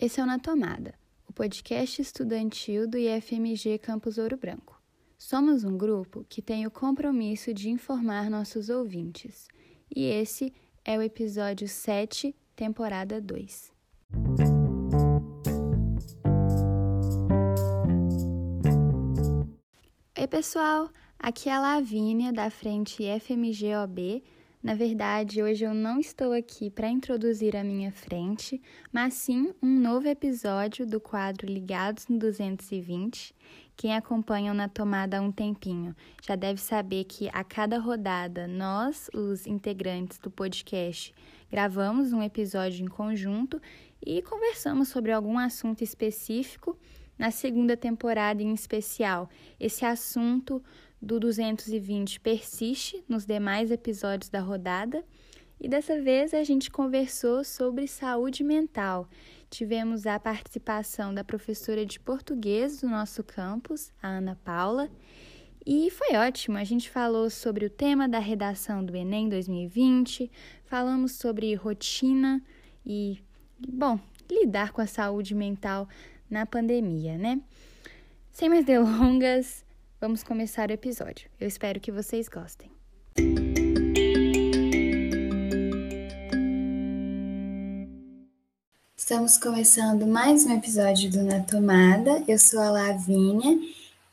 Esse é o Na Tomada, o podcast estudantil do IFMG Campus Ouro Branco. Somos um grupo que tem o compromisso de informar nossos ouvintes, e esse é o episódio 7, temporada 2. Oi, pessoal! Aqui é a Lavínia, da frente FMG-OB, na verdade, hoje eu não estou aqui para introduzir a minha frente, mas sim um novo episódio do quadro Ligados no 220. Quem acompanha na tomada há um tempinho já deve saber que a cada rodada nós, os integrantes do podcast, gravamos um episódio em conjunto e conversamos sobre algum assunto específico. Na segunda temporada em especial, esse assunto do 220 persiste nos demais episódios da rodada e dessa vez a gente conversou sobre saúde mental. Tivemos a participação da professora de português do nosso campus, a Ana Paula, e foi ótimo. A gente falou sobre o tema da redação do Enem 2020, falamos sobre rotina e, bom, lidar com a saúde mental na pandemia, né? Sem mais delongas, Vamos começar o episódio. Eu espero que vocês gostem. Estamos começando mais um episódio do Na Tomada. Eu sou a Lavínia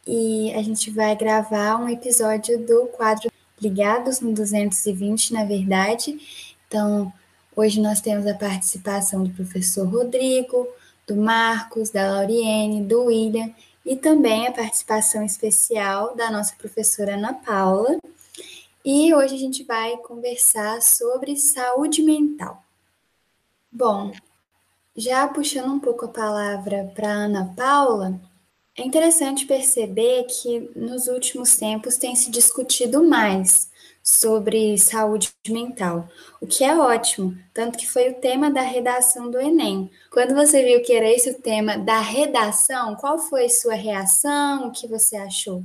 e a gente vai gravar um episódio do quadro Ligados no 220, na verdade. Então, hoje nós temos a participação do professor Rodrigo, do Marcos, da Lauriene, do William e também a participação especial da nossa professora Ana Paula. E hoje a gente vai conversar sobre saúde mental. Bom, já puxando um pouco a palavra para Ana Paula, é interessante perceber que nos últimos tempos tem se discutido mais sobre saúde mental, o que é ótimo, tanto que foi o tema da redação do Enem. Quando você viu que era esse o tema da redação, qual foi sua reação? O que você achou?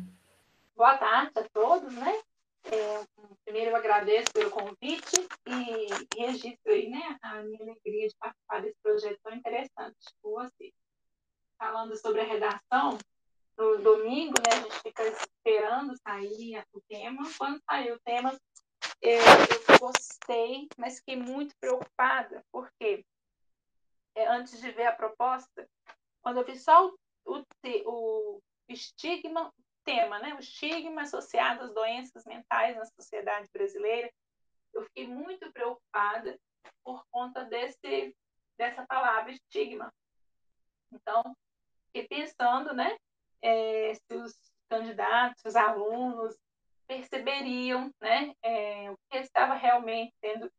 Boa tarde a todos, né? É, primeiro eu agradeço pelo convite e registro aí, né, a minha alegria de participar desse projeto tão interessante com você. Falando sobre a redação, no domingo, né, a gente fica esperando sair o tema. Quando saiu o tema, eu, eu gostei, mas fiquei muito preocupada, porque é, antes de ver a proposta, quando eu vi só o, o, o estigma, tema, né, o estigma associado às doenças mentais na sociedade brasileira, eu fiquei muito preocupada por conta desse, dessa palavra estigma. Então, fiquei pensando, né, é, se os candidatos, os alunos perceberiam né, é, o que estava realmente sendo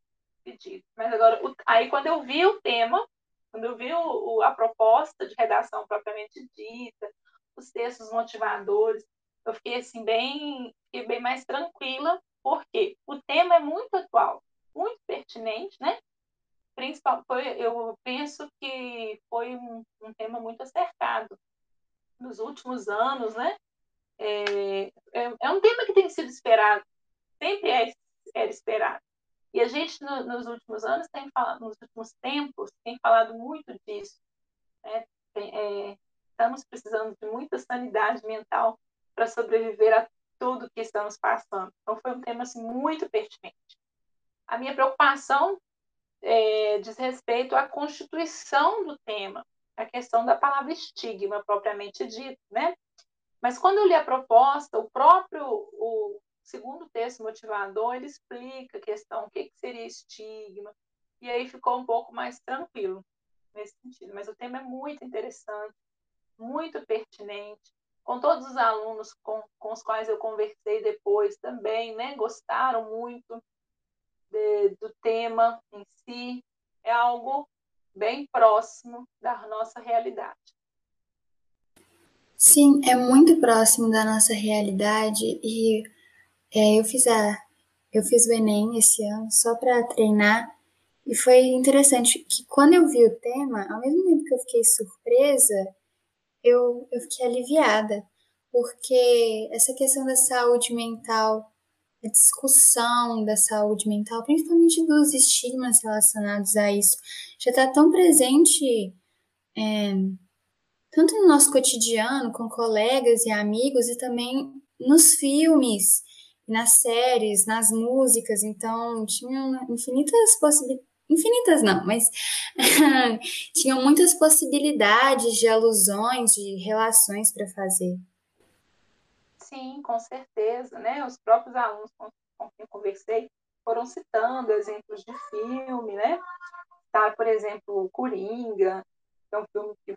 pedido. Mas agora, o, aí quando eu vi o tema, quando eu vi o, o, a proposta de redação propriamente dita, os textos motivadores, eu fiquei assim bem, fiquei bem mais tranquila, porque o tema é muito atual, muito pertinente, né? Principal, foi, eu penso que foi um, um tema muito acertado nos últimos anos, né? É, é, é, um tema que tem sido esperado, sempre é, era esperado. E a gente, no, nos últimos anos, tem falado, nos últimos tempos, tem falado muito disso. Né? Tem, é, estamos precisando de muita sanidade mental para sobreviver a tudo que estamos passando. Então, foi um tema assim, muito pertinente. A minha preocupação é, diz respeito à constituição do tema, a questão da palavra estigma propriamente dito, né? Mas quando eu li a proposta, o próprio o segundo texto motivador, ele explica a questão, o que, que seria estigma, e aí ficou um pouco mais tranquilo nesse sentido. Mas o tema é muito interessante, muito pertinente, com todos os alunos com, com os quais eu conversei depois também, né, gostaram muito de, do tema em si, é algo bem próximo da nossa realidade. Sim, é muito próximo da nossa realidade e é, eu fiz a eu fiz o Enem esse ano só para treinar e foi interessante que quando eu vi o tema, ao mesmo tempo que eu fiquei surpresa, eu, eu fiquei aliviada, porque essa questão da saúde mental a discussão da saúde mental, principalmente dos estigmas relacionados a isso, já está tão presente é, tanto no nosso cotidiano, com colegas e amigos, e também nos filmes, nas séries, nas músicas. Então, tinham infinitas possibilidades. Infinitas não, mas tinham muitas possibilidades de alusões, de relações para fazer. Sim, com certeza, né? Os próprios alunos com, com quem conversei foram citando exemplos de filme, né? Tá, por exemplo, Coringa, que é um filme que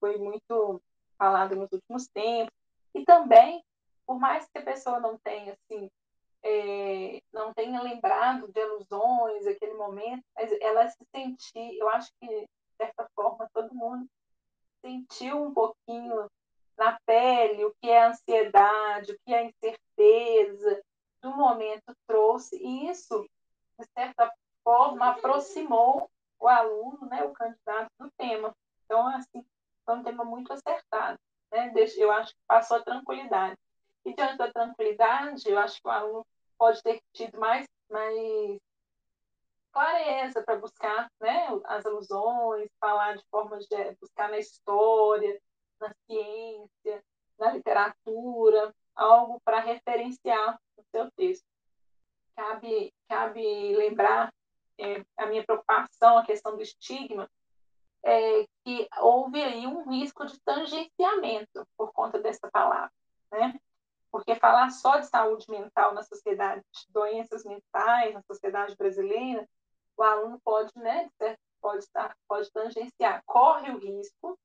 foi muito falado nos últimos tempos. E também, por mais que a pessoa não tenha, assim, é, não tenha lembrado de alusões, aquele momento, mas ela se sentiu, eu acho que, de certa forma, todo mundo sentiu um pouquinho na pele o que é ansiedade, o que é incerteza, do momento trouxe, e isso, de certa forma, aproximou o aluno, né, o candidato, do tema. Então, assim, foi um tema muito acertado. Né? Eu acho que passou a tranquilidade. E diante da tranquilidade, eu acho que o aluno pode ter tido mais, mais clareza para buscar né, as alusões, falar de forma de buscar na história, na ciência, na literatura, algo para referenciar o seu texto. Cabe, cabe lembrar é, a minha preocupação, a questão do estigma, é, que houve aí um risco de tangenciamento por conta dessa palavra, né? Porque falar só de saúde mental na sociedade, de doenças mentais na sociedade brasileira, o aluno pode, né, pode estar, pode tangenciar, corre o risco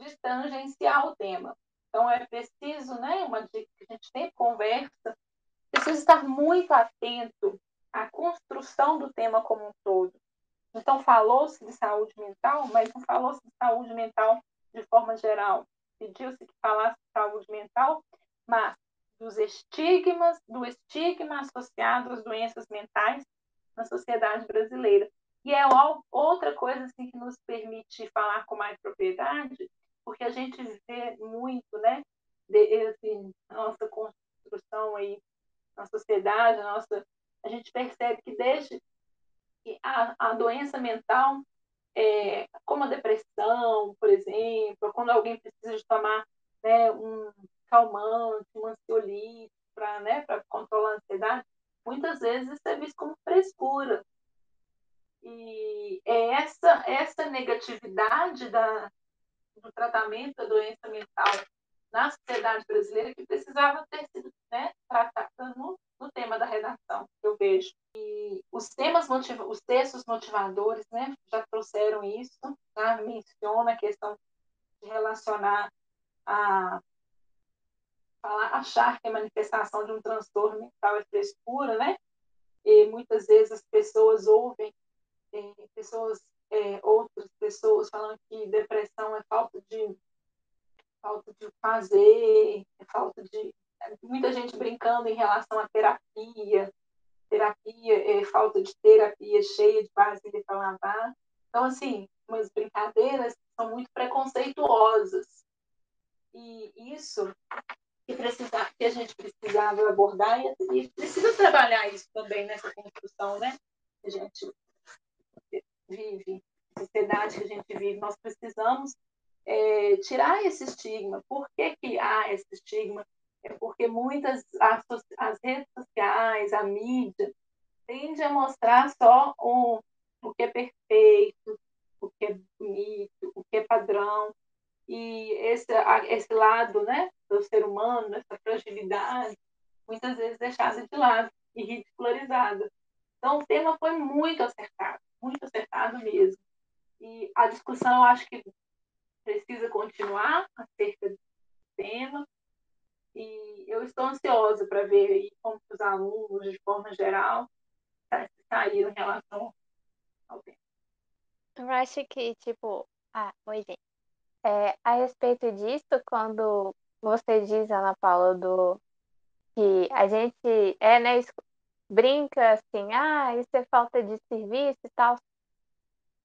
de tangenciar o tema. Então é preciso, né, uma dica que a gente sempre conversa, precisa estar muito atento à construção do tema como um todo. Então, falou-se de saúde mental, mas não falou-se de saúde mental de forma geral. Pediu-se que falasse de saúde mental, mas dos estigmas, do estigma associado às doenças mentais na sociedade brasileira. E é outra coisa assim, que nos permite falar com mais propriedade, porque a gente vê muito, né, de, assim, nossa construção aí na sociedade, nossa, a gente percebe que desde a, a doença mental, é, como a depressão, por exemplo, quando alguém precisa de tomar né, um calmante, um ansiolítico para né, controlar a ansiedade, muitas vezes isso é visto como frescura. E é essa, essa negatividade da, do tratamento da doença mental na sociedade brasileira que precisava ter sido né, tratada no, no tema da redação, que eu vejo. E os temas motiva os textos motivadores, né, já trouxeram isso, tá? menciona a questão de relacionar a falar, achar que a manifestação de um transtorno mental é frescura, né? E muitas vezes as pessoas ouvem pessoas, é, outras pessoas falando que depressão é falta de falta de fazer, é falta de muita gente brincando em relação à terapia, terapia, é, falta de terapia cheia de vasilha para lavar. Então, assim, umas brincadeiras são muito preconceituosas. E isso que, precisar, que a gente precisava abordar e, e precisa trabalhar isso também nessa construção, né? A gente vive, a sociedade que a gente vive, nós precisamos é, tirar esse estigma. Por que, que há esse estigma? É porque muitas as, as redes sociais, a mídia, tende a mostrar só o, o que é perfeito, o que é bonito, o que é padrão. E esse, esse lado né, do ser humano, essa fragilidade, muitas vezes deixada de lado e ridicularizada. Então, o tema foi muito acertado, muito acertado mesmo. E a discussão, eu acho que precisa continuar acerca do tema. E eu estou ansiosa para ver como os alunos, de forma geral, saíram em relação ao tema. Eu acho que, tipo, ah, oi, gente. É, a respeito disso, quando você diz, Ana Paula, do que a gente é, né, brinca assim, ah, isso é falta de serviço e tal.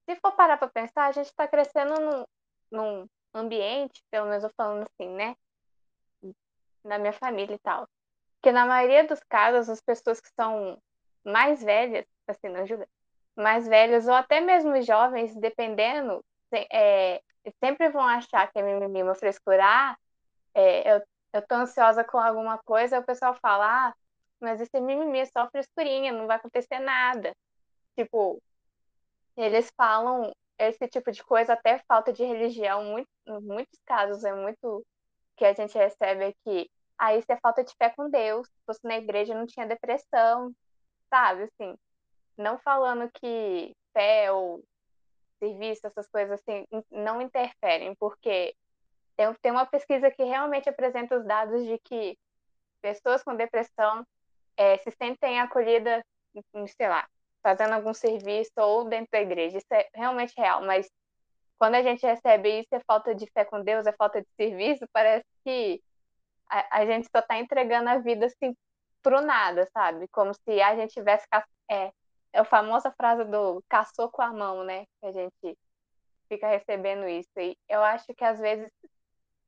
Se for parar para pensar, a gente está crescendo num, num ambiente, pelo menos eu falando assim, né? Na minha família e tal. Que na maioria dos casos, as pessoas que são mais velhas, assim, não julga, mais velhas, ou até mesmo jovens, dependendo, é, sempre vão achar que é mimimi, uma frescura. Ah, é, eu, eu tô ansiosa com alguma coisa, o pessoal fala, ah, mas esse mimimi, é só frescurinha, não vai acontecer nada. Tipo, eles falam esse tipo de coisa, até falta de religião, muito, muitos casos é muito que a gente recebe aqui. Aí isso é falta de fé com Deus. Se fosse na igreja não tinha depressão, sabe? Assim, não falando que fé ou serviço, essas coisas assim, não interferem, porque tem, tem uma pesquisa que realmente apresenta os dados de que pessoas com depressão é, se sentem acolhidas, sei lá, fazendo algum serviço ou dentro da igreja. Isso é realmente real, mas quando a gente recebe isso, é falta de fé com Deus, é falta de serviço, parece que a, a gente só está entregando a vida assim pro nada, sabe? Como se a gente tivesse. É, é a famosa frase do caçou com a mão, né? Que a gente fica recebendo isso. E eu acho que às vezes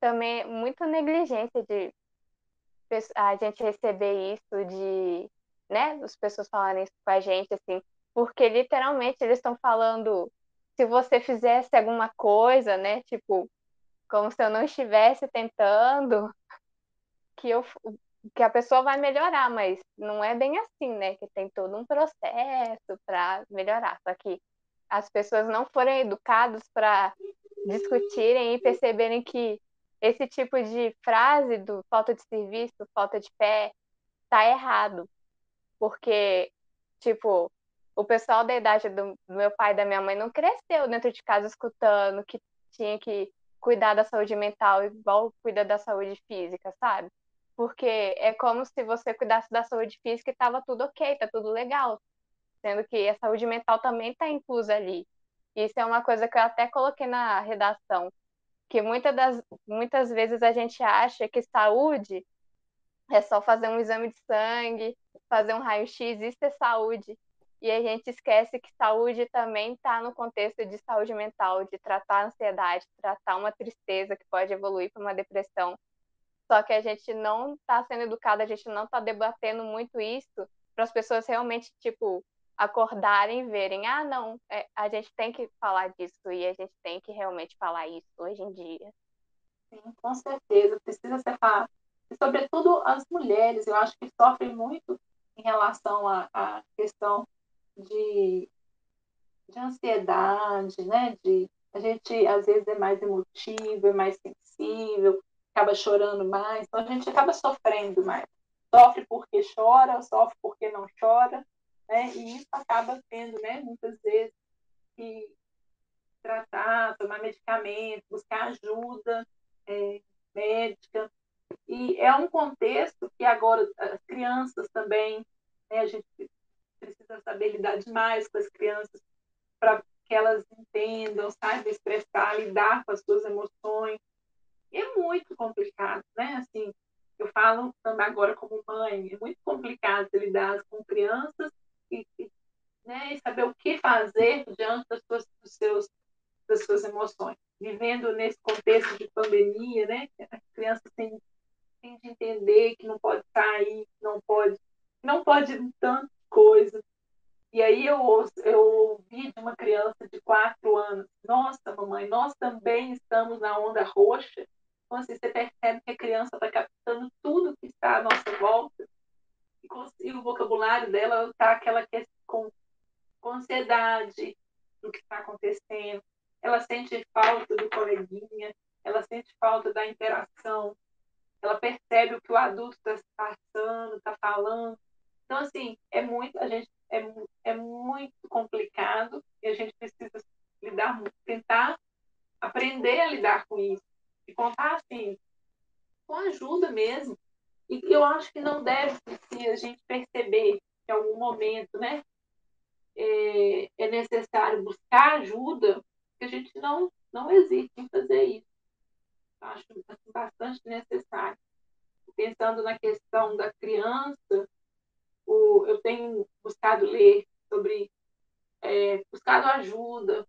também é muita negligência de a gente receber isso, de, né, as pessoas falarem isso com a gente, assim, porque literalmente eles estão falando se você fizesse alguma coisa, né, tipo, como se eu não estivesse tentando, que eu que a pessoa vai melhorar, mas não é bem assim, né? Que tem todo um processo para melhorar. Só que as pessoas não forem educadas para discutirem e perceberem que esse tipo de frase do falta de serviço, falta de fé, tá errado. Porque, tipo, o pessoal da idade do, meu pai e da minha mãe não cresceu dentro de casa escutando que tinha que cuidar da saúde mental igual cuida da saúde física, sabe? Porque é como se você cuidasse da saúde física e estava tudo ok, tá tudo legal. Sendo que a saúde mental também está inclusa ali. Isso é uma coisa que eu até coloquei na redação, que muitas, das, muitas vezes a gente acha que saúde é só fazer um exame de sangue, fazer um raio-x, isso é saúde. E a gente esquece que saúde também está no contexto de saúde mental, de tratar a ansiedade, tratar uma tristeza que pode evoluir para uma depressão. Só que a gente não está sendo educada, a gente não está debatendo muito isso para as pessoas realmente, tipo, acordarem e verem, ah, não, é, a gente tem que falar disso e a gente tem que realmente falar isso hoje em dia. Sim, com certeza, precisa ser falado. E, sobretudo, as mulheres, eu acho que sofrem muito em relação à, questão de, de ansiedade, né? De, a gente, às vezes, é mais emotivo, é mais sensível, acaba chorando mais, então a gente acaba sofrendo mais. Sofre porque chora, sofre porque não chora, né? E isso acaba tendo, né, muitas vezes, que tratar, tomar medicamento, buscar ajuda é, médica. E é um contexto que agora as crianças também, né, a gente precisa saber lidar demais com as crianças para que elas entendam, saibam expressar, lidar com as suas emoções. E é muito complicado, né? Assim, eu falo agora como mãe, é muito complicado lidar com crianças e, né, e saber o que fazer diante das suas, dos seus, das suas emoções. Vivendo nesse contexto de pandemia, né? As crianças têm, têm de entender que não pode sair, não pode, não pode tanto coisa. E aí eu, eu ouvi de uma criança de quatro anos, nossa, mamãe, nós também estamos na onda roxa então, assim, você percebe que a criança está captando tudo que está à nossa volta e, o vocabulário dela está aquela que é com, com ansiedade do que está acontecendo. Ela sente falta do coleguinha, ela sente falta da interação, ela percebe o que o adulto está passando, está falando. Então, assim, é muito, a gente é, é muito complicado e a gente precisa lidar, tentar aprender a lidar com isso e contar assim, com ajuda mesmo. E eu acho que não deve, se a gente perceber que em algum momento, né, é, é necessário buscar ajuda, que a gente não, não hesite em fazer isso. Eu acho bastante necessário. Pensando na questão da criança, o, eu tenho buscado ler sobre, é, buscado ajuda,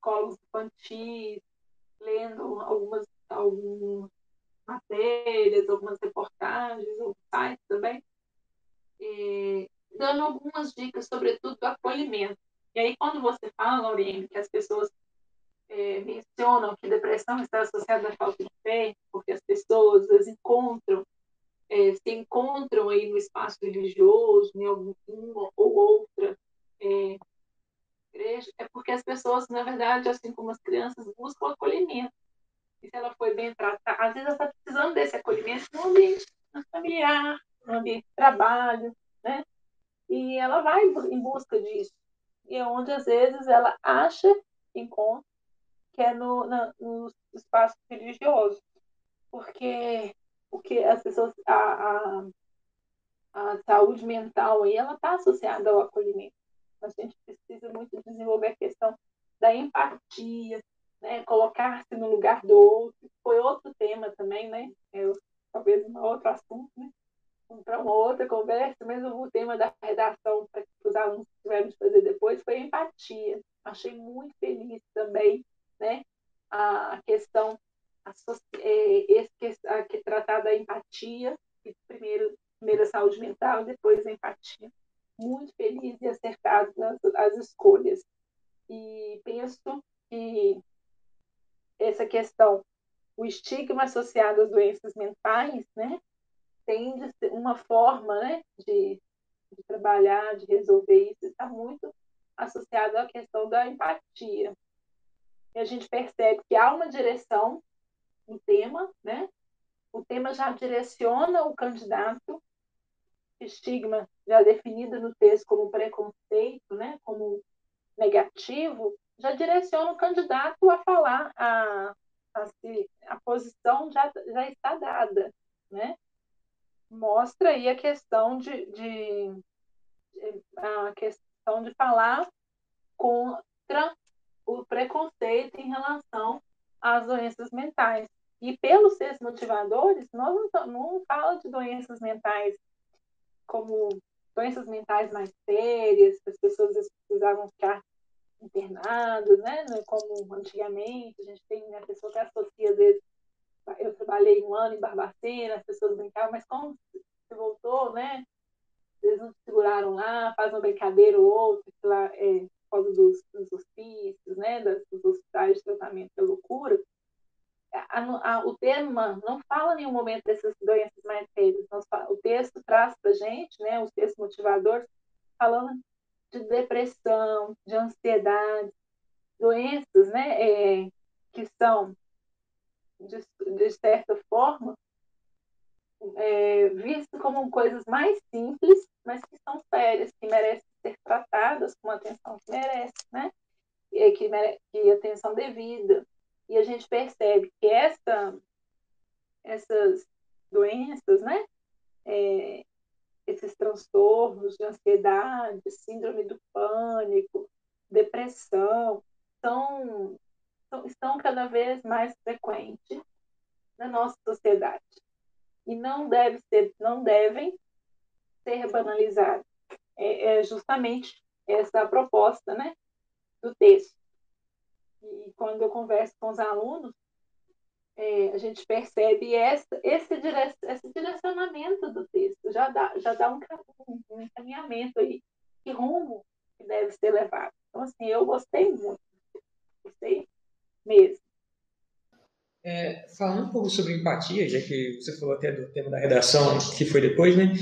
colos infantis, lendo algumas algumas matérias, algumas reportagens, ou sites também, e, dando algumas dicas, sobretudo do acolhimento. E aí, quando você fala, Lauriane, que as pessoas é, mencionam que depressão está associada à falta de fé, porque as pessoas as encontram, é, se encontram aí no espaço religioso, em alguma ou outra é, igreja, é porque as pessoas, na verdade, assim como as crianças, buscam acolhimento. E se ela foi bem tratada, às vezes ela está precisando desse acolhimento no ambiente familiar, no ambiente de trabalho, né? E ela vai em busca disso. E é onde, às vezes, ela acha, encontra, que é no, na, no espaço religioso. Porque o que as pessoas, a, a, a saúde mental aí, ela está associada ao acolhimento. A gente precisa muito desenvolver a questão da empatia, né? colocar-se no lugar do outro. Foi outro tema também, né? Eu, talvez um outro assunto, né? Para uma outra conversa, mas o tema da redação para os alunos tiveram de fazer depois foi empatia. Achei muito feliz também, né? A questão a, é, a, que tratar da empatia, primeiro, primeiro a saúde mental, depois a empatia muito feliz e acertado nas as escolhas. E penso que essa questão, o estigma associado às doenças mentais, né, tem uma forma né, de, de trabalhar, de resolver isso, está muito associado à questão da empatia. E a gente percebe que há uma direção no tema, né? O tema já direciona o candidato estigma já definido no texto como preconceito, né, como negativo, já direciona o candidato a falar a, a, a posição já, já está dada, né? Mostra aí a questão de, de, de a questão de falar contra o preconceito em relação às doenças mentais. E pelos seus motivadores, nós não, não fala de doenças mentais como doenças mentais mais sérias, as pessoas precisavam ficar internadas, né? É como antigamente, a gente tem a pessoa que associa, às vezes, eu trabalhei um ano em Barbacena, as pessoas brincavam, mas como se voltou, né? Eles não seguraram lá, faz uma brincadeira ou outra, lá, é, por causa dos, dos hospícios, né? Das, dos hospitais de tratamento da loucura a, a, o tema não fala em nenhum momento dessas doenças mais sérias. O texto traz para a gente, né, os textos motivadores, falando de depressão, de ansiedade, doenças né, é, que são, de, de certa forma, é, vistas como coisas mais simples, mas que são sérias, que merecem ser tratadas com a atenção que merece, né? E que, mere que atenção devida e a gente percebe que essa, essas doenças, né, é, esses transtornos de ansiedade, síndrome do pânico, depressão, são, estão cada vez mais frequentes na nossa sociedade e não deve ser, não devem ser banalizados. É, é justamente essa a proposta, né, do texto. E quando eu converso com os alunos, é, a gente percebe essa, esse, esse direcionamento do texto, já dá, já dá um, um encaminhamento aí, que rumo que deve ser levado. Então, assim, eu gostei muito, gostei mesmo. É, falando um pouco sobre empatia, já que você falou até do tema da redação, que foi depois, né?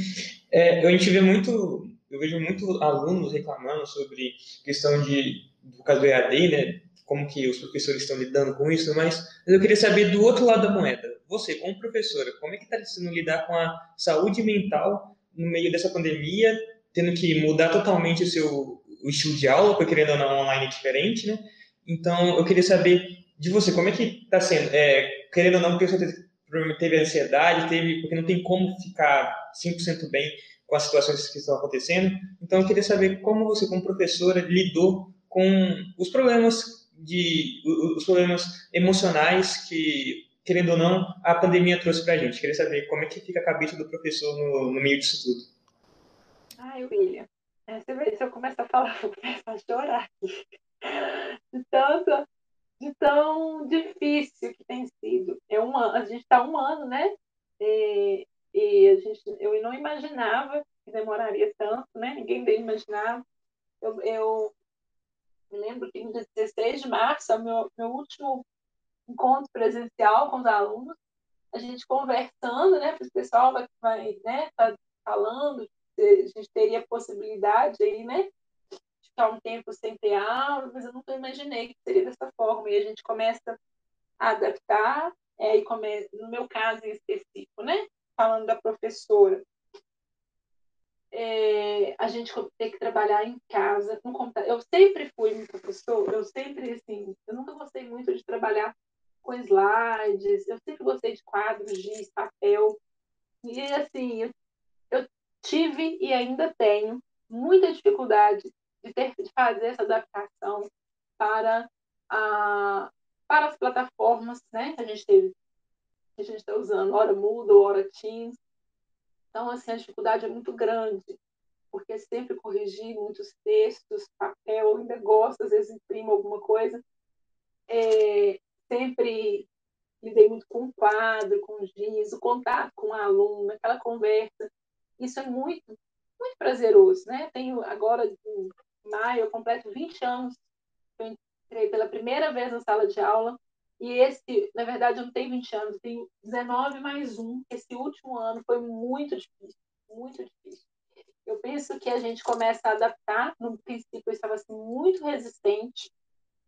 É, a gente vê muito, eu vejo muito alunos reclamando sobre questão de, do caso do EAD, né? Como que os professores estão lidando com isso, mas eu queria saber do outro lado da moeda. Você, como professora, como é que está sendo lidar com a saúde mental no meio dessa pandemia, tendo que mudar totalmente o seu o estilo de aula, porque querendo ou não, online é diferente, né? Então, eu queria saber de você, como é que está sendo? É, querendo ou não, porque teve ansiedade, teve, porque não tem como ficar 100% bem com as situações que estão acontecendo. Então, eu queria saber como você, como professora, lidou com os problemas de os problemas emocionais que, querendo ou não, a pandemia trouxe para a gente. Queria saber como é que fica a cabeça do professor no, no meio disso tudo. Ai, William, essa vez eu começo a falar, vou começar a chorar aqui. De tanto, de tão difícil que tem sido. É um, a gente está um ano, né? E, e a gente, eu não imaginava que demoraria tanto, né? Ninguém bem imaginava. Eu, eu me lembro que no dia 16 de março, é o meu, meu último encontro presencial com os alunos, a gente conversando, né, o pessoal vai, vai né, tá falando, a gente teria possibilidade aí, né, de ficar um tempo sem ter aula, mas eu nunca imaginei que seria dessa forma, e a gente começa a adaptar, é, e no meu caso em específico, né, falando da professora, é, a gente tem que trabalhar em casa com computador. Eu sempre fui um professor, eu sempre, assim, eu nunca gostei muito de trabalhar com slides, eu sempre gostei de quadros, giz, papel. E, assim, eu, eu tive e ainda tenho muita dificuldade de, ter, de fazer essa adaptação para, a, para as plataformas né, a gente teve, a gente está usando, hora Moodle, hora Teams. Então, assim, a dificuldade é muito grande, porque sempre corrigir muitos textos, papel, ainda gosto, às vezes imprimo alguma coisa. É, sempre lidei muito com o quadro, com o giz, o contato com o aluno, aquela conversa. Isso é muito, muito prazeroso, né? Tenho agora, em maio, eu completo 20 anos. Eu entrei pela primeira vez na sala de aula e esse, na verdade, não tenho 20 anos, tenho 19 mais um. Esse último ano foi muito difícil, muito difícil. Eu penso que a gente começa a adaptar. No princípio, eu estava assim, muito resistente,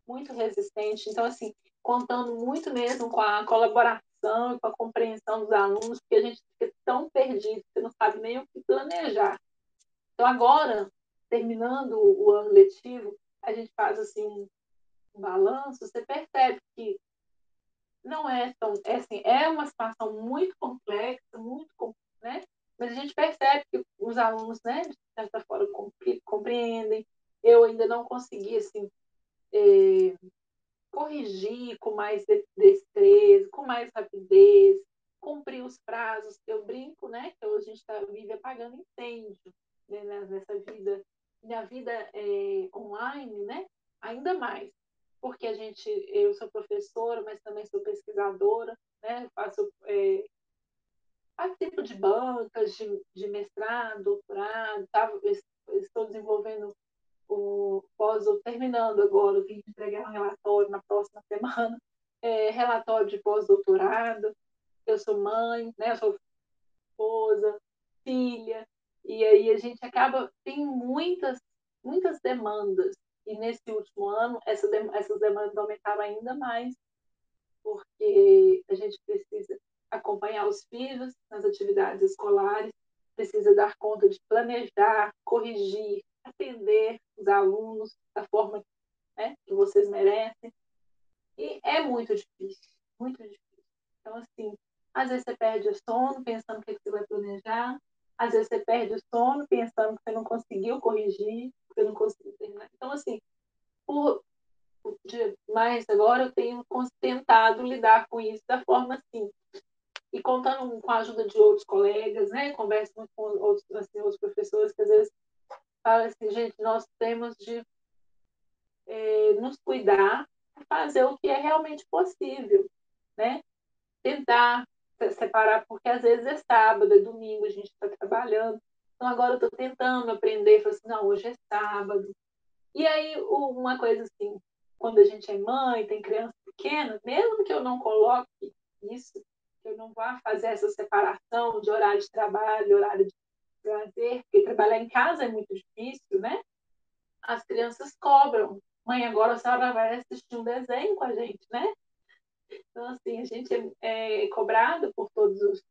muito resistente. Então, assim, contando muito mesmo com a colaboração e com a compreensão dos alunos, porque a gente fica tão perdido, você não sabe nem o que planejar. Então, agora, terminando o ano letivo, a gente faz assim um balanço, você percebe que não é tão, é assim, é uma situação muito complexa, muito, né? Mas a gente percebe que os alunos, né, de certa forma, compreendem. Eu ainda não consegui, assim, é, corrigir com mais destreza, com mais rapidez, cumprir os prazos. Eu brinco, né, que a gente tá, vive apagando incêndio né, nessa vida, na vida é, online, né, ainda mais porque a gente, eu sou professora, mas também sou pesquisadora, né? Faço é, participo de bancas de, de mestrado, doutorado, tá? estou desenvolvendo o pós, terminando agora, vim entregar um relatório na próxima semana, é, relatório de pós-doutorado. Eu sou mãe, né? Eu sou esposa, filha, e aí a gente acaba tem muitas muitas demandas e nesse último ano, essa, essas demandas aumentaram ainda mais, porque a gente precisa acompanhar os filhos nas atividades escolares, precisa dar conta de planejar, corrigir, atender os alunos da forma né, que vocês merecem. E é muito difícil, muito difícil. Então, assim, às vezes você perde o sono pensando o que, é que você vai planejar, às vezes você perde o sono pensando que você não conseguiu corrigir, que você não conseguiu terminar. Então, assim, por, de, mais agora eu tenho tentado lidar com isso da forma assim. E contando com a ajuda de outros colegas, né? Converso muito com outros, assim, outros professores que às vezes falam assim, gente, nós temos de é, nos cuidar, fazer o que é realmente possível, né? Tentar separar, porque às vezes é sábado, é domingo, a gente está trabalhando. Então agora eu estou tentando aprender, falar assim, não, hoje é sábado. E aí uma coisa assim, quando a gente é mãe, tem criança pequena, mesmo que eu não coloque isso, eu não vá fazer essa separação de horário de trabalho, horário de prazer, porque trabalhar em casa é muito difícil, né? As crianças cobram. Mãe, agora a senhora vai assistir um desenho com a gente, né? Então, assim, a gente é, é cobrado por todos os,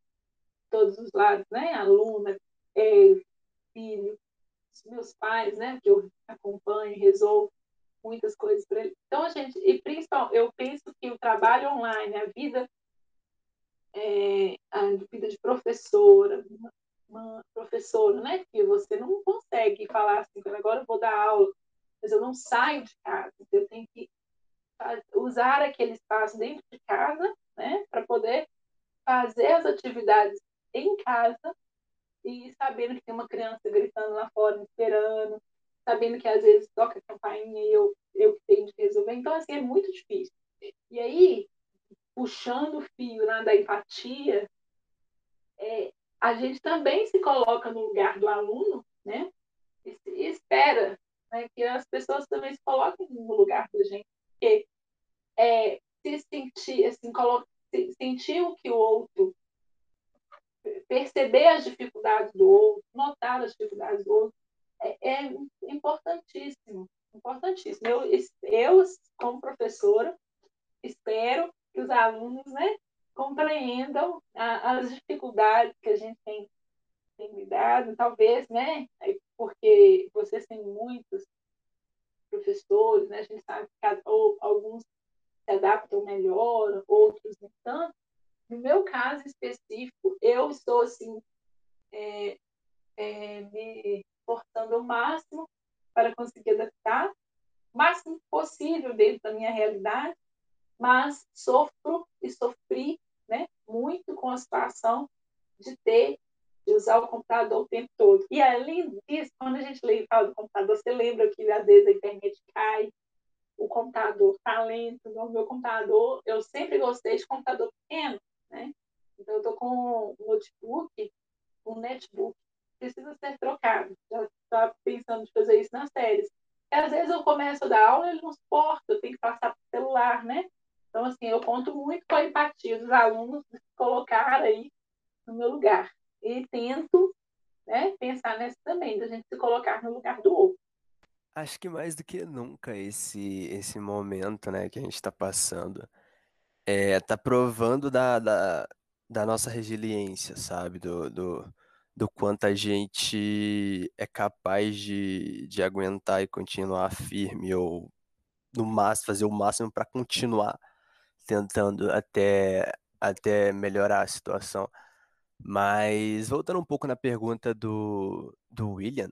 todos os lados, né? Aluna, filho, meus pais, né? Que eu acompanho, resolvo muitas coisas para eles. Então, a gente, e principalmente, eu penso que o trabalho online, a vida, é, a vida de professora, uma professora, né? Que você não consegue falar assim, agora eu vou dar aula, mas eu não saio de casa, eu tenho que usar aquele espaço dentro de casa, né, para poder fazer as atividades em casa e sabendo que tem uma criança gritando lá fora, esperando, sabendo que às vezes toca a campainha e eu, eu que tenho de resolver. Então, assim, é muito difícil. E aí, puxando o fio né, da empatia, é, a gente também se coloca no lugar do aluno, né? E, e espera né? que as pessoas também se coloquem no lugar da gente. Porque é, se sentir, assim, sentir o que o outro, perceber as dificuldades do outro, notar as dificuldades do outro, é, é importantíssimo. Importantíssimo. Eu, eu, como professora, espero que os alunos né, compreendam a, as dificuldades que a gente tem, tem lidado, talvez, né, porque vocês têm muitos professores, né, a gente sabe que alguns se adaptam melhor, outros nem tanto. No meu caso específico, eu estou assim, é, é, me esforçando ao máximo para conseguir adaptar o máximo possível dentro da minha realidade, mas sofro e sofri né, muito com a situação de ter de usar o computador o tempo todo. E além disso, quando a gente fala do computador, você lembra que às vezes a internet cai, o computador está lento, no meu computador, eu sempre gostei de computador pequeno, né? Então eu estou com um notebook, um netbook, precisa ser trocado. Já estava pensando em fazer isso nas séries. E às vezes eu começo a dar aula, ele não suporta, eu tenho que passar para celular, né? Então, assim, eu conto muito com a empatia dos alunos de se colocar aí no meu lugar. E tento né, pensar nessa também, da gente se colocar no lugar do outro. Acho que mais do que nunca esse, esse momento né, que a gente está passando é, tá provando da, da, da nossa resiliência, sabe? Do, do, do quanto a gente é capaz de, de aguentar e continuar firme, ou no máximo, fazer o máximo para continuar tentando até, até melhorar a situação. Mas voltando um pouco na pergunta do, do William,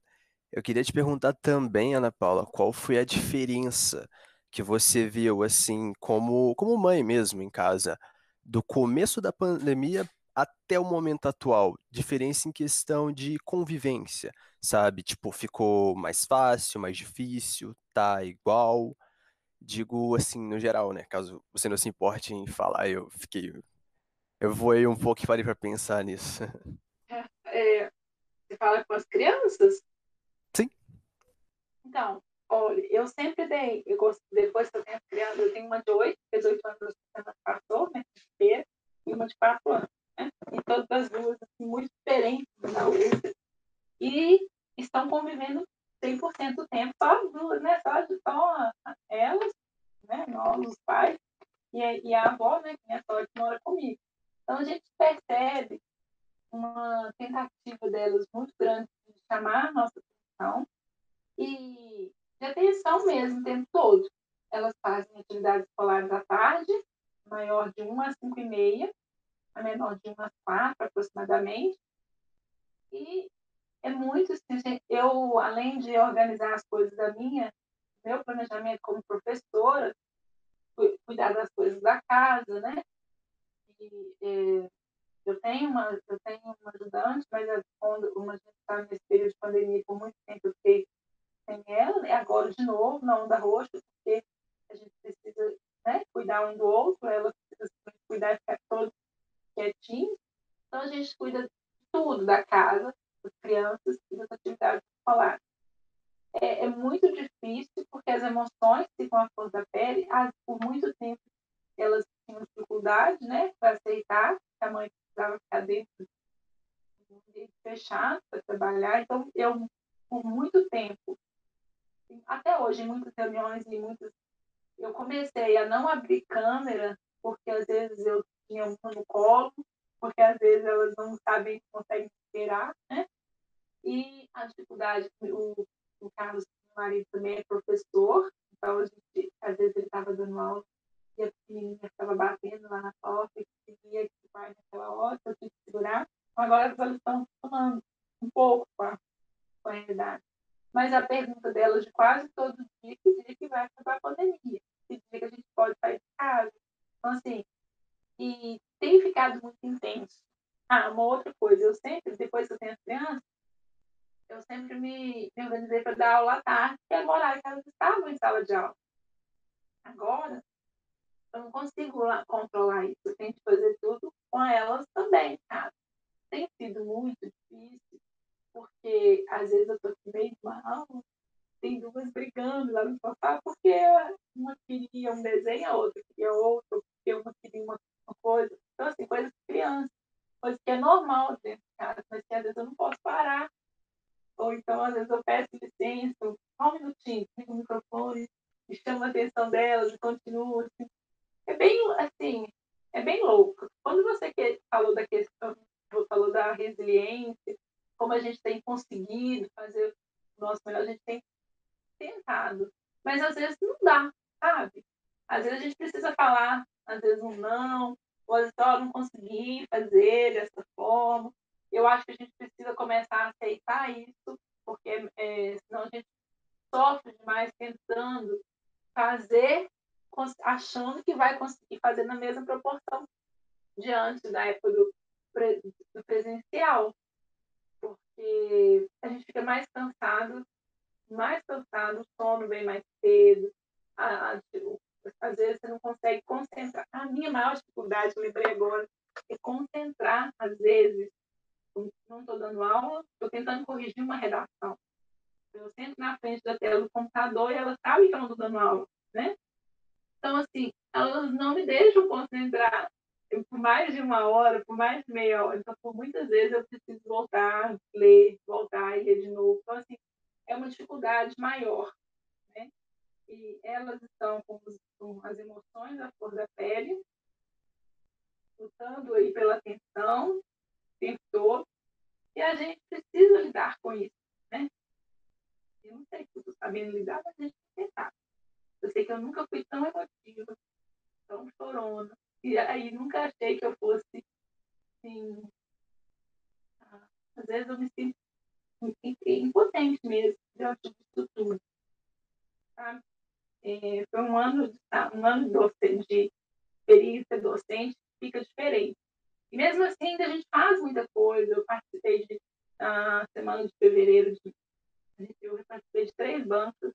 eu queria te perguntar também, Ana Paula, qual foi a diferença que você viu, assim, como, como mãe mesmo em casa, do começo da pandemia até o momento atual? Diferença em questão de convivência, sabe? Tipo, ficou mais fácil, mais difícil, tá igual? Digo assim, no geral, né? Caso você não se importe em falar, eu fiquei. Eu voei um pouco e parei para pensar nisso. É, você fala com as crianças? Sim. Então, olha, eu sempre dei, eu depois que eu tenho criança, eu tenho uma de 8, 18 anos que passou, né? E uma de 4 anos. Né? E todas as duas, assim, muito diferentes da outra. E estão convivendo 100% do tempo, só as duas, né? Só, só elas, né? Nós, os pais, e a, e a avó, né? Só que mora comigo. Então a gente percebe uma tentativa delas muito grande de chamar a nossa atenção e de atenção mesmo o tempo todo. Elas fazem atividades escolares à tarde, maior de 1 às 5 e meia, a menor de 1 às 4 aproximadamente. E é muito assim, eu, além de organizar as coisas da minha, meu planejamento como professora, cuidar das coisas da casa, né? E, é, eu tenho uma eu tenho uma ajudante, mas é quando uma gente está nesse período de pandemia por muito tempo eu fiquei sem ela, né? agora de novo na onda roxa, porque a gente precisa né, cuidar um do outro, ela precisa cuidar e ficar todo quietinho. Então a gente cuida de tudo da casa, das crianças e das atividades escolares. É, é, muito difícil porque as emoções ficam à flor da pele. As, por muito tempo elas tinham dificuldade né, para aceitar que a mãe precisava ficar dentro fechado para trabalhar. Então, eu, por muito tempo, até hoje, em muitas reuniões e muitas, eu comecei a não abrir câmera porque às vezes eu tinha uma no colo, porque às vezes elas não sabem, conseguem esperar, né? E a dificuldade, o, o Carlos, meu marido, também é professor, então a gente, às vezes ele estava dando aula e a pequenininha estava batendo lá na porta e queria que o pai naquela hora, eu tinha que segurar. Então, agora elas estão tomando um pouco com a, com a realidade. Mas a pergunta delas de quase todo dia, que dia que vai acabar a pandemia? Que dia que a gente pode sair de casa? Então, assim, e tem ficado muito intenso. Ah, uma outra coisa, eu sempre, depois que eu tenho as crianças, eu sempre me, me organizei para dar aula à tarde, que era o horário que elas estavam em sala de aula. Agora, eu não consigo lá, controlar isso, eu tenho que fazer tudo com elas também, sabe? Tem sido muito difícil, porque às vezes eu estou aqui meio mal, tem duas normal dentro de casa, mas que às vezes eu não posso parar. Ou então, às vezes, eu peço licença, só um minutinho, ligo o microfone, e chamo a atenção delas e continuo. Assim. É bem, assim, é bem louco. Quando você falou da questão, falou da resiliência, como a gente tem conseguido fazer o nosso melhor, a gente tem tentado. Mas às vezes não dá, sabe? Às vezes a gente precisa falar, às vezes um não, ou às vezes oh, não consegui fazer dessa forma. Eu acho que a gente precisa começar a aceitar isso, porque é, senão a gente sofre demais tentando fazer, achando que vai conseguir fazer na mesma proporção de antes, da época do, do presencial. Porque a gente fica mais cansado, mais cansado, o sono vem mais cedo, a, a, às vezes você não consegue concentrar. A minha maior dificuldade, eu lembrei agora, é concentrar, às vezes. Não estou dando aula, estou tentando corrigir uma redação. Eu sento na frente da tela do computador e elas sabem que eu não estou dando aula, né? Então, assim, elas não me deixam concentrar por mais de uma hora, por mais de meia hora. Então, por muitas vezes eu preciso voltar, ler, voltar e ler de novo. Então, assim, é uma dificuldade maior e elas estão com, com as emoções à flor da pele, lutando aí pela atenção todo, e a gente precisa lidar com isso, né? Eu não sei se eu estou sabendo lidar, mas a gente tem que tentar. Eu sei que eu nunca fui tão emotiva, tão chorona, e aí nunca achei que eu fosse, assim, ah, às vezes eu me sinto impotente mesmo diante disso tudo. Sabe? é, foi um ano, um ano docente, de experiência docente, fica diferente. E mesmo assim, ainda a gente faz muita coisa. Eu participei de, na semana de fevereiro, de, eu participei de três bancos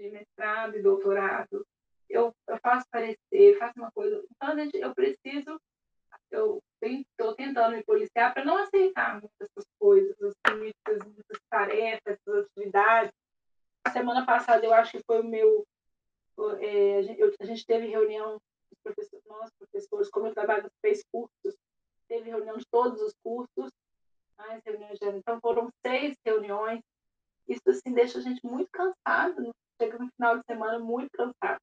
de mestrado e doutorado. Eu, eu faço parecer, faço uma coisa. Então, gente, eu preciso, eu estou tentando me policiar para não aceitar essas coisas, muitas, muitas tarefas, essas atividades. Semana passada, eu acho que foi o meu é, a, gente, eu, a, gente, teve reunião, professores, nós, professores, como eu trabalho três cursos, teve reunião de todos os cursos, mais reuniões de Então, foram seis reuniões. Isso, assim, deixa a gente muito cansado, né? Chega no final de semana muito cansado.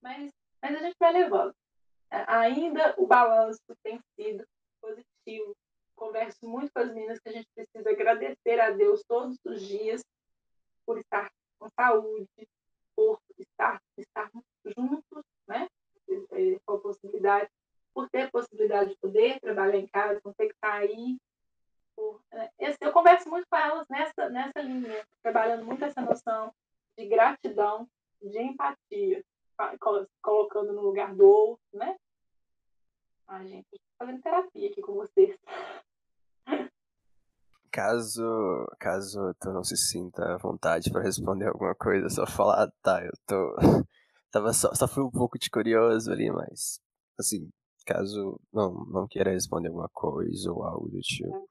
Mas, mas a gente vai levando. É, ainda o balanço tem sido positivo. Converso muito com as meninas que a gente precisa agradecer a Deus todos os dias por estar com saúde, por estar, estar juntos, né? É, com a possibilidade, por ter a possibilidade de poder trabalhar em casa, não ter que sair. Por, é, eu converso muito com elas nessa, nessa linha, trabalhando muito essa noção de gratidão, de empatia, colocando no lugar do outro, né? Ai, gente, estou fazendo terapia aqui com vocês. Caso, caso tu não se sinta à vontade para responder alguma coisa, só falar, ah, tá, eu tô. Tava só, só fui um pouco de curioso ali, mas. Assim, caso não, não queira responder alguma coisa ou algo do tipo.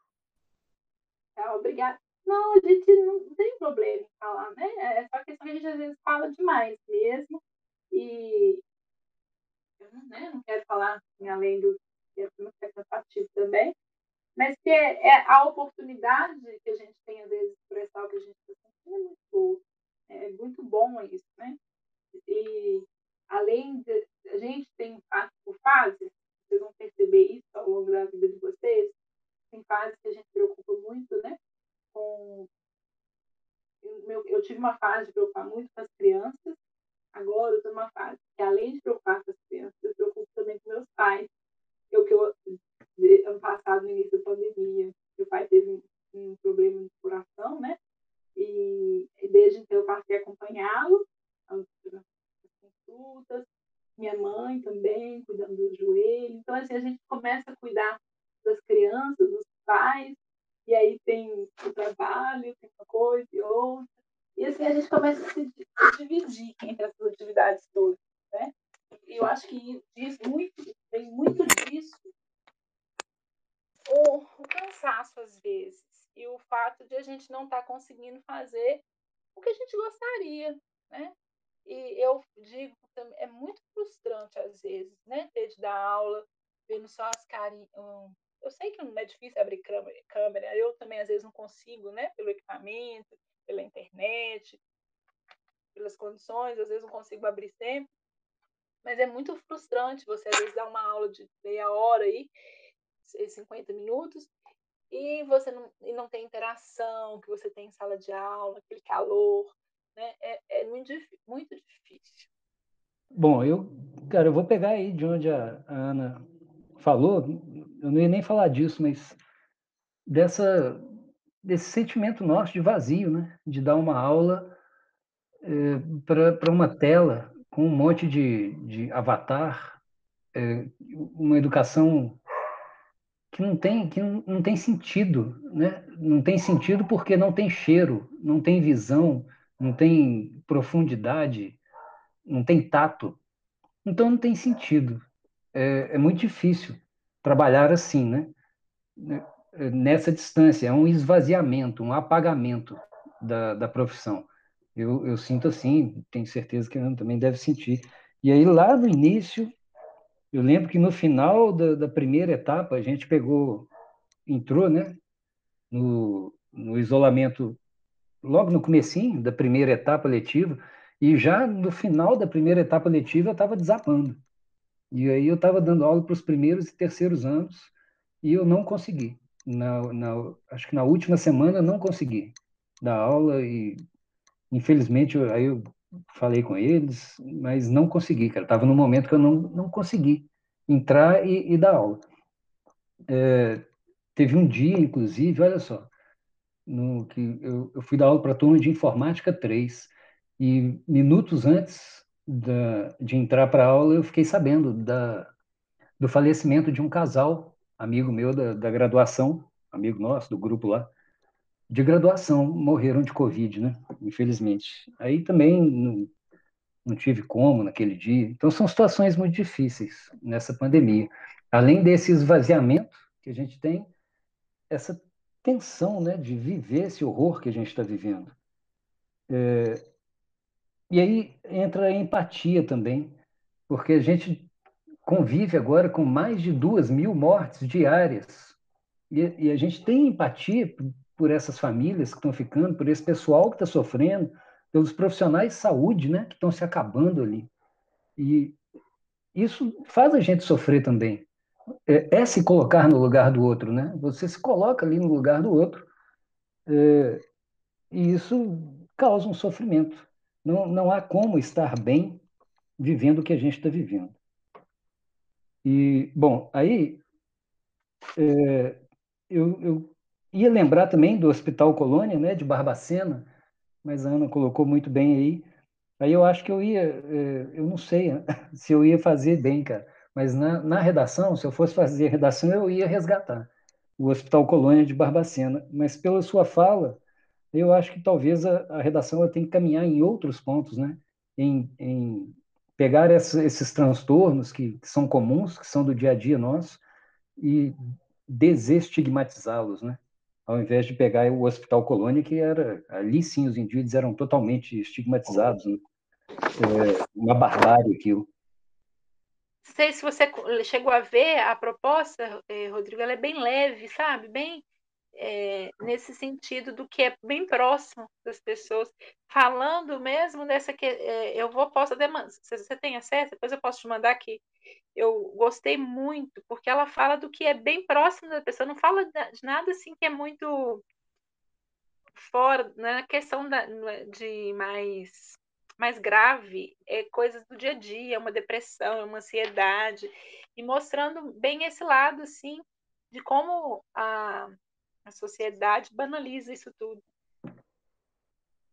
Tá, obrigada. Não, a gente não tem problema em falar, né? É só questão que a gente às vezes fala demais mesmo. E eu né, não quero falar assim, além do que é cansativo também mas que é, é, a oportunidade que a gente tem, às vezes, de expressar o que a gente está sentindo é muito boa. É muito bom isso, né? E, além de... A gente tem por fases, vocês vão perceber isso ao longo da vida de vocês, tem fases que a gente se preocupa muito, né? Com... Eu, eu tive uma fase de preocupar muito com as crianças, agora eu estou numa fase que, além de preocupar com as crianças, eu preocupo também com meus pais. Eu, que eu ano passado, no início da pandemia, meu pai teve um, um problema de coração, né? E desde então eu passei a acompanhá-lo, as consultas, minha mãe também, cuidando do joelho. Então, assim, a gente começa a cuidar das crianças, dos pais, e aí tem o trabalho, tem uma coisa e outra. E assim a gente começa a se dividir entre essas atividades todas, né? E eu acho que diz muito, tem muito disso o, o cansaço às vezes e o fato de a gente não estar tá conseguindo fazer o que a gente gostaria, né? E eu digo também, é muito frustrante às vezes, né? Ter de dar aula, vendo só as carinhas, eu sei que não é difícil abrir câmera, eu também às vezes não consigo, né? Pelo equipamento, pela internet, pelas condições, às vezes não consigo abrir sempre. Mas é muito frustrante você às vezes dar uma aula de meia hora aí, 50 minutos, e você não, e não tem interação que você tem em sala de aula, aquele calor, né? É, é muito, muito difícil. Bom, eu, cara, eu vou pegar aí de onde a, Ana falou, eu não ia nem falar disso, mas dessa desse sentimento nosso de vazio, né? De dar uma aula é, para uma tela com um monte de, de avatar, é, uma educação que não tem que não, não tem sentido, né? Não tem sentido porque não tem cheiro, não tem visão, não tem profundidade, não tem tato. Então não tem sentido. É, é muito difícil trabalhar assim, né? Nessa distância, é um esvaziamento, um apagamento da, da profissão. Eu, eu sinto assim, tenho certeza que a Ana também deve sentir. E aí, lá no início, eu lembro que no final da, da primeira etapa, a gente pegou, entrou, né, no, no isolamento, logo no comecinho da primeira etapa letiva, e já no final da primeira etapa letiva eu estava desabando. E aí eu estava dando aula para os primeiros e terceiros anos, e eu não consegui. Na, na, acho que na última semana não consegui dar aula, e infelizmente eu, aí eu falei com eles, mas não consegui, cara. Estava no momento que eu não, não consegui entrar e, e dar aula. É, teve um dia, inclusive, olha só, no que eu, eu fui dar aula para a turma de informática 3, e minutos antes da, de entrar para aula, eu fiquei sabendo da, do falecimento de um casal, amigo meu da, da graduação, amigo nosso, do grupo lá, de graduação morreram de Covid, né? Infelizmente. Aí também não, não tive como naquele dia. Então são situações muito difíceis nessa pandemia. Além desse esvaziamento que a gente tem, essa tensão, né, de viver esse horror que a gente está vivendo. É... E aí entra a empatia também, porque a gente convive agora com mais de duas mil mortes diárias. E, e a gente tem empatia por essas famílias que estão ficando, por esse pessoal que está sofrendo, pelos profissionais de saúde, né, que estão se acabando ali. E isso faz a gente sofrer também. É, é, se colocar no lugar do outro, né? Você se coloca ali no lugar do outro é, e isso causa um sofrimento. Não, não há como estar bem vivendo o que a gente está vivendo. E, bom, aí é, eu, eu Ia lembrar também do Hospital Colônia, né, de Barbacena, mas a Ana colocou muito bem aí. Aí eu acho que eu ia, eh, eu não sei se eu ia fazer bem, cara, mas na, na redação, se eu fosse fazer redação, eu ia resgatar o Hospital Colônia de Barbacena. Mas pela sua fala, eu acho que talvez a, a redação tem que caminhar em outros pontos, né? Em, em pegar essa, esses transtornos que, que, são comuns, que são do dia a dia nosso, e desestigmatizá-los, né? ao invés de pegar o Hospital Colônia, que era, ali sim, os indivíduos eram totalmente estigmatizados, né? é, uma barbárie aquilo. Não sei se você chegou a ver a proposta, eh, Rodrigo, ela é bem leve, sabe? Bem é, nesse sentido do que é bem próximo das pessoas, falando mesmo dessa que é, eu vou posso demandar, se você tem acesso, depois eu posso te mandar aqui. Eu gostei muito porque ela fala do que é bem próximo da pessoa, não fala de nada assim que é muito fora na né, questão da, de mais mais grave, é coisas do dia a dia, é uma depressão, é uma ansiedade, e mostrando bem esse lado assim de como a a sociedade banaliza isso tudo.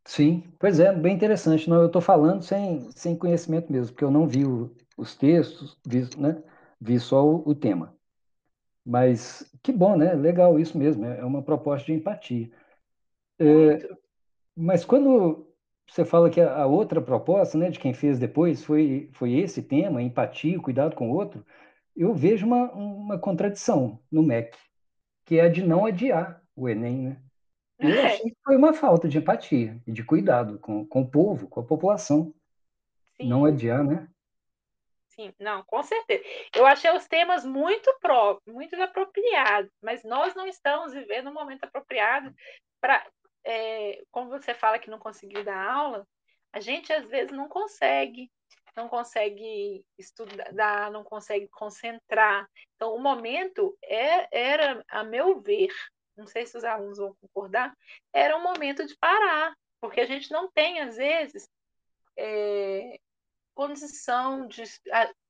Sim, pois é, bem interessante. Não, eu estou falando sem, sem conhecimento mesmo, porque eu não vi o, os textos, vi, né, vi só o, o, tema. Mas que bom, né? Legal isso mesmo, é, é uma proposta de empatia. É, mas quando você fala que a, a, outra proposta, né, de quem fez depois, foi, foi esse tema, empatia, cuidado com o outro, eu vejo uma, uma contradição no MEC que é a de não adiar o Enem, né? Eu é. achei que foi uma falta de empatia e de cuidado com, com o povo, com a população. Sim. Não adiar, né? Sim, não, com certeza. Eu achei os temas muito próprios, muito apropriados, mas nós não estamos vivendo um momento apropriado para, é, como você fala que não conseguiu dar aula, a gente às vezes não consegue, não consegue estudar, não consegue concentrar. Então, o momento é, era, a meu ver, não sei se os alunos vão concordar, era um momento de parar, porque a gente não tem, às vezes, é, condição de,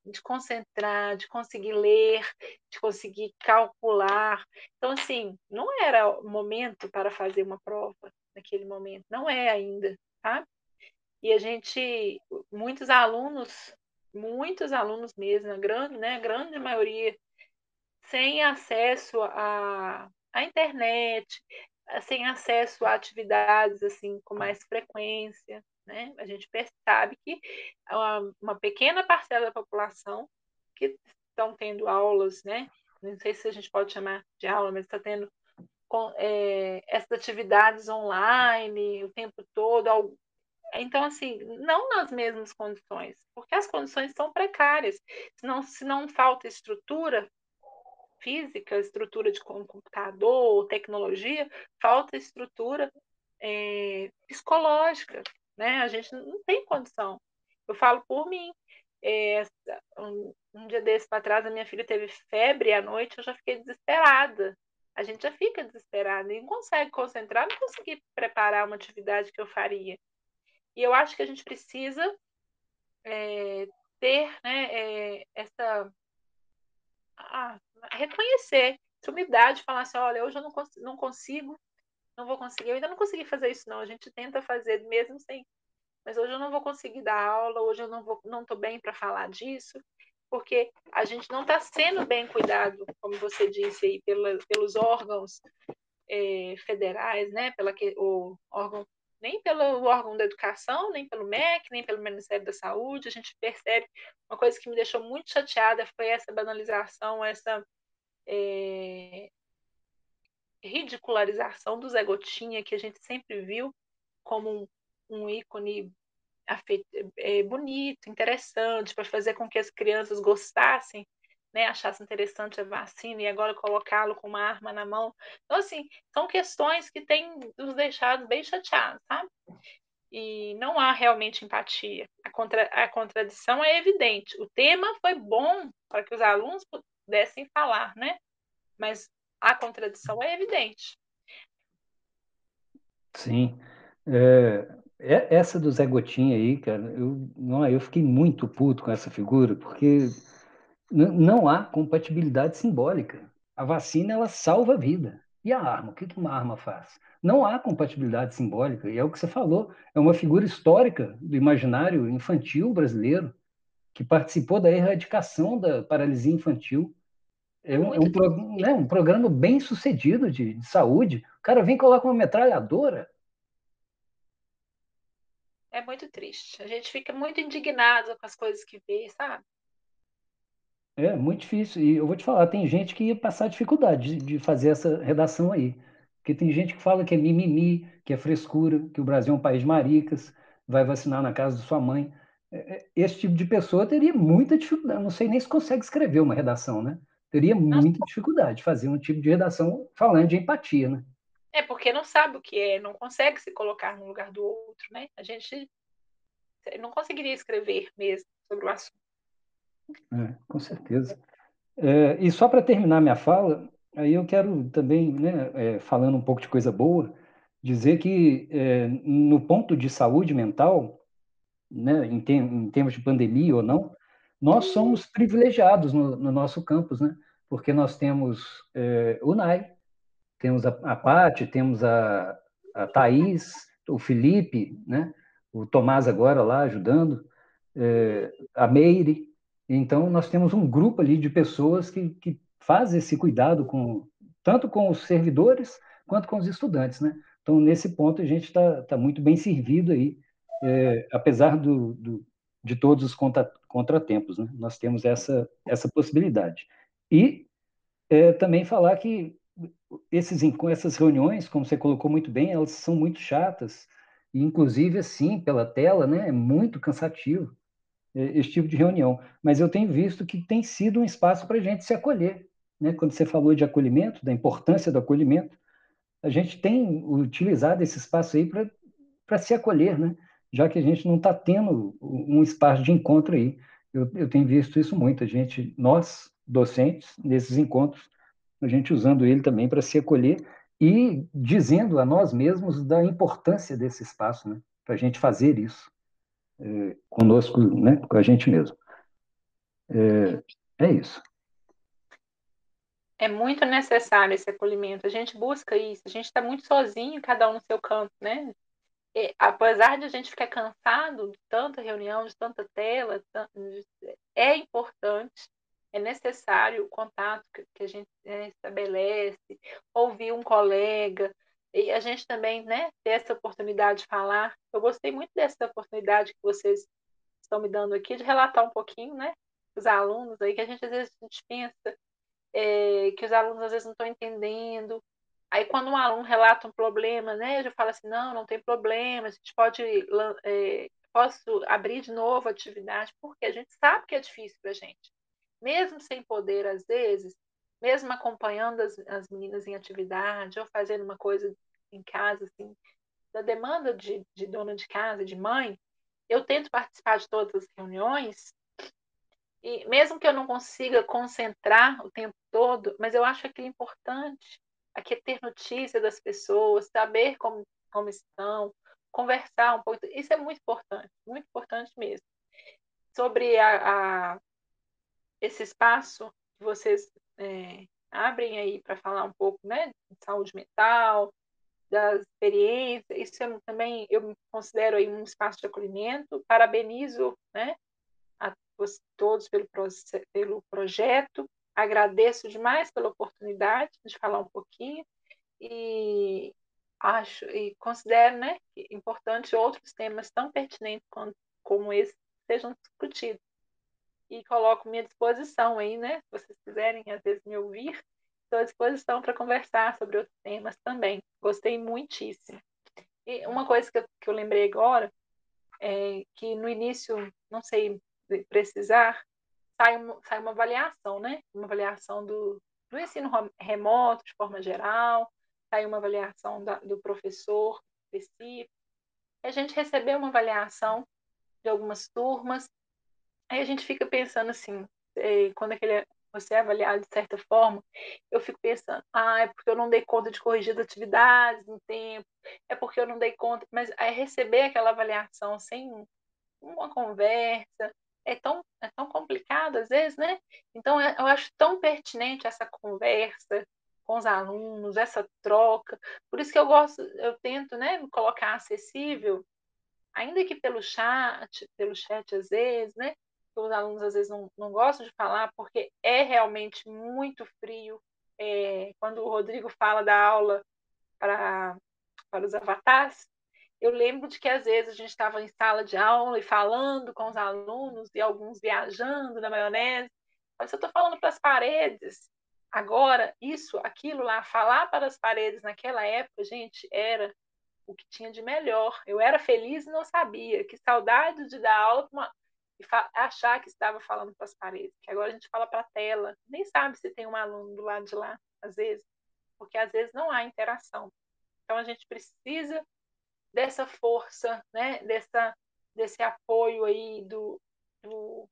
de concentrar, de conseguir ler, de conseguir calcular. Então, assim, não era o momento para fazer uma prova naquele momento, não é ainda, tá? E a gente, muitos alunos, muitos alunos mesmo, a grande, né, a grande maioria, sem acesso à, à internet, sem acesso a atividades assim com mais frequência, né? A gente percebe que uma, uma pequena parcela da população que estão tendo aulas, né? Não sei se a gente pode chamar de aula, mas está tendo com, é, essas atividades online o tempo todo. Então, assim, não nas mesmas condições, porque as condições são precárias. Se não, se não falta estrutura física, estrutura de computador, tecnologia, falta estrutura é, psicológica, né? A gente não tem condição. Eu falo por mim. É, um, um, dia desse para trás, a minha filha teve febre à noite, eu já fiquei desesperada. A gente já fica desesperada e não consegue concentrar, não consegui preparar uma atividade que eu faria. E eu acho que a gente precisa é, ter né, é, essa. Reconhecer essa humildade, falar assim: olha, hoje eu não, cons não consigo não vou conseguir, eu ainda não consegui fazer isso não, a gente tenta fazer mesmo sem, mas hoje eu não vou conseguir dar aula, hoje eu não vou, não estou bem para falar disso, porque a gente não está sendo bem cuidado, como você disse aí, pela, pelos órgãos é, federais, né, pela que, o órgão nem pelo órgão da educação, nem pelo MEC, nem pelo Ministério da Saúde, a gente percebe. Uma coisa que me deixou muito chateada foi essa banalização, essa é, ridicularização do Zé Gotinha, que a gente sempre viu como um, um ícone é, bonito, interessante, para fazer com que as crianças gostassem, né, achassem interessante a vacina e agora colocá-lo com uma arma na mão. Então, assim, são questões que têm nos deixado bem chateados, sabe? E não há realmente empatia. A, contra, a contradição é evidente. O tema foi bom para que os alunos pudessem falar, né? Mas a contradição é evidente. Sim. É, é, essa do Zé Gotinha aí, cara, eu, não, eu fiquei muito puto com essa figura, porque não há compatibilidade simbólica. A vacina, ela salva a vida. E a arma? O que uma arma faz? Não há compatibilidade simbólica, e é o que você falou, é uma figura histórica do imaginário infantil brasileiro, que participou da erradicação da paralisia infantil, é um, é um, pro, né, um programa bem sucedido de, de, saúde. O cara vem e coloca uma metralhadora. É muito triste. A gente fica muito indignado com as coisas que vê, sabe? É muito difícil. E eu vou te falar, tem gente que ia passar dificuldade de, de fazer essa redação aí. Porque tem gente que fala que é mimimi, que é frescura, que o Brasil é um país de maricas, vai vacinar na casa de sua mãe. É, é, esse tipo de pessoa teria muita dificuldade. Não sei nem se consegue escrever uma redação, né? teria muita dificuldade de fazer um tipo de redação falando de empatia, né? É, porque não sabe o que é, não consegue se colocar no lugar do outro, né? A gente não conseguiria escrever mesmo sobre o assunto. É, com certeza. É, e só para terminar minha fala, aí eu quero também, né, é, falando um pouco de coisa boa, dizer que é, no ponto de saúde mental, né, em, tem, em termos de pandemia ou não, nós somos privilegiados no, no nosso campus, né? Porque nós temos é, o NAI, temos a, a Paty, temos a, a Thaís, o Felipe, né? O Tomás agora lá ajudando, é, a Meire. Então, nós temos um grupo ali de pessoas que, que faz esse cuidado com tanto com os servidores quanto com os estudantes, né? Então, nesse ponto, a gente está tá muito bem servido aí, é, apesar do, do, de todos os contra, contratempos. Né? Nós temos essa, essa possibilidade. E é, também falar que esses, essas reuniões, como você colocou muito bem, elas são muito chatas, e inclusive assim, pela tela, né, é muito cansativo. Esse tipo de reunião. Mas eu tenho visto que tem sido um espaço para a gente se acolher. Né? Quando você falou de acolhimento, da importância do acolhimento, a gente tem utilizado esse espaço aí para se acolher, né? já que a gente não está tendo um espaço de encontro aí. Eu, eu tenho visto isso muito, a gente, nós, docentes, nesses encontros, a gente usando ele também para se acolher e dizendo a nós mesmos da importância desse espaço, né? para a gente fazer isso é, conosco, né? com a gente mesmo. É, é isso. É muito necessário esse acolhimento. A gente busca isso. A gente está muito sozinho, cada um no seu canto, né? E, apesar de a gente ficar cansado de tanta reunião, de tanta tela, é importante, é necessário o contato que, a gente né, estabelece, ouvir um colega, e a gente também né, ter essa oportunidade de falar. Eu gostei muito dessa oportunidade que vocês estão me dando aqui, de relatar um pouquinho, né? Os alunos aí, que a gente às vezes a gente pensa é, que os alunos às vezes não estão entendendo. Aí quando um aluno relata um problema, né, eu já falo assim, não, não tem problema, a gente pode, é, posso abrir de novo a atividade, porque a gente sabe que é difícil para a gente. Mesmo sem poder, às vezes, mesmo acompanhando as, as meninas em atividade, ou fazendo uma coisa em casa, assim, da demanda de, de dona de casa, de mãe, eu tento participar de todas as reuniões, e mesmo que eu não consiga concentrar o tempo todo, mas eu acho aquilo importante, aqui é ter notícia das pessoas, saber como, como estão, conversar um pouco, isso é muito importante, muito importante mesmo. Sobre a, a esse espaço que vocês é, abrem aí para falar um pouco né, de saúde mental, das experiências, isso é, também eu considero aí um espaço de acolhimento, parabenizo né, a todos pelo, pelo projeto, agradeço demais pela oportunidade de falar um pouquinho. E acho e considero né, importante outros temas tão pertinentes como, como esse sejam discutidos. E coloco minha disposição aí, né? Se vocês quiserem, às vezes, me ouvir, estou à disposição para conversar sobre outros temas também. Gostei muitíssimo. E uma coisa que eu, que eu lembrei agora é que no início, não sei precisar, sai, uma, sai uma avaliação, né? Uma avaliação do, do ensino remoto, de forma geral, sai uma avaliação da, do professor específico. A gente recebeu uma avaliação de algumas turmas, aí a gente fica pensando assim, é, quando aquele, você é avaliado de certa forma, eu fico pensando, ah, é porque eu não dei conta de corrigir as atividades no tempo, é porque eu não dei conta, mas aí receber aquela avaliação sem uma conversa, é tão, é tão complicado às vezes, né? Então, é, eu acho tão pertinente essa conversa com os alunos, essa troca. Por isso que eu gosto, eu tento, né, colocar acessível, ainda que pelo chat, pelo chat às vezes, né? Os alunos às vezes não, não gostam de falar porque é realmente muito frio. É, quando o Rodrigo fala da aula para, para os avatares, eu lembro de que às vezes a gente estava em sala de aula e falando com os alunos e alguns viajando na maionese. Mas eu estou falando para as paredes. Agora, isso, aquilo lá, falar para as paredes naquela época, gente, era o que tinha de melhor. Eu era feliz e não sabia. Que saudade de dar aula uma... e achar que estava falando para as paredes. Que agora a gente fala para a tela. Nem sabe se tem um aluno do lado de lá, às vezes. Porque às vezes não há interação. Então a gente precisa dessa força, né, dessa, desse apoio aí do, do,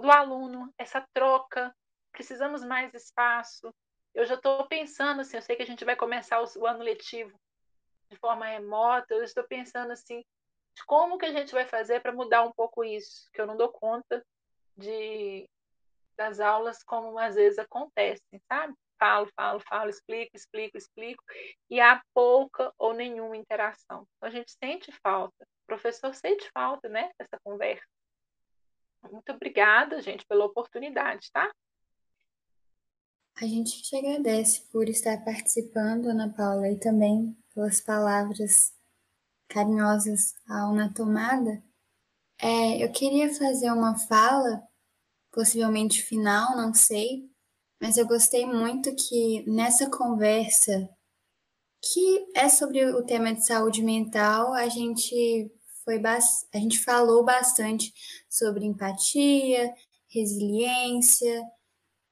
do aluno, essa troca. Precisamos mais espaço. Eu já estou pensando assim, eu sei que a gente vai começar o, o ano letivo de forma remota, eu estou pensando assim, como que a gente vai fazer para mudar um pouco isso, que eu não dou conta de das aulas como às vezes acontecem, sabe? falo, falo, falo, explico, explico, explico, e há pouca ou nenhuma interação. Então, a gente sente falta, o professor sente falta, né, dessa conversa. Muito obrigada, gente, pela oportunidade, tá? A gente te agradece por estar participando, Ana Paula, e também pelas palavras carinhosas ao Na Tomada. É, eu queria fazer uma fala, possivelmente final, não sei, mas eu gostei muito que nessa conversa, que é sobre o tema de saúde mental, a gente foi a gente falou bastante sobre empatia, resiliência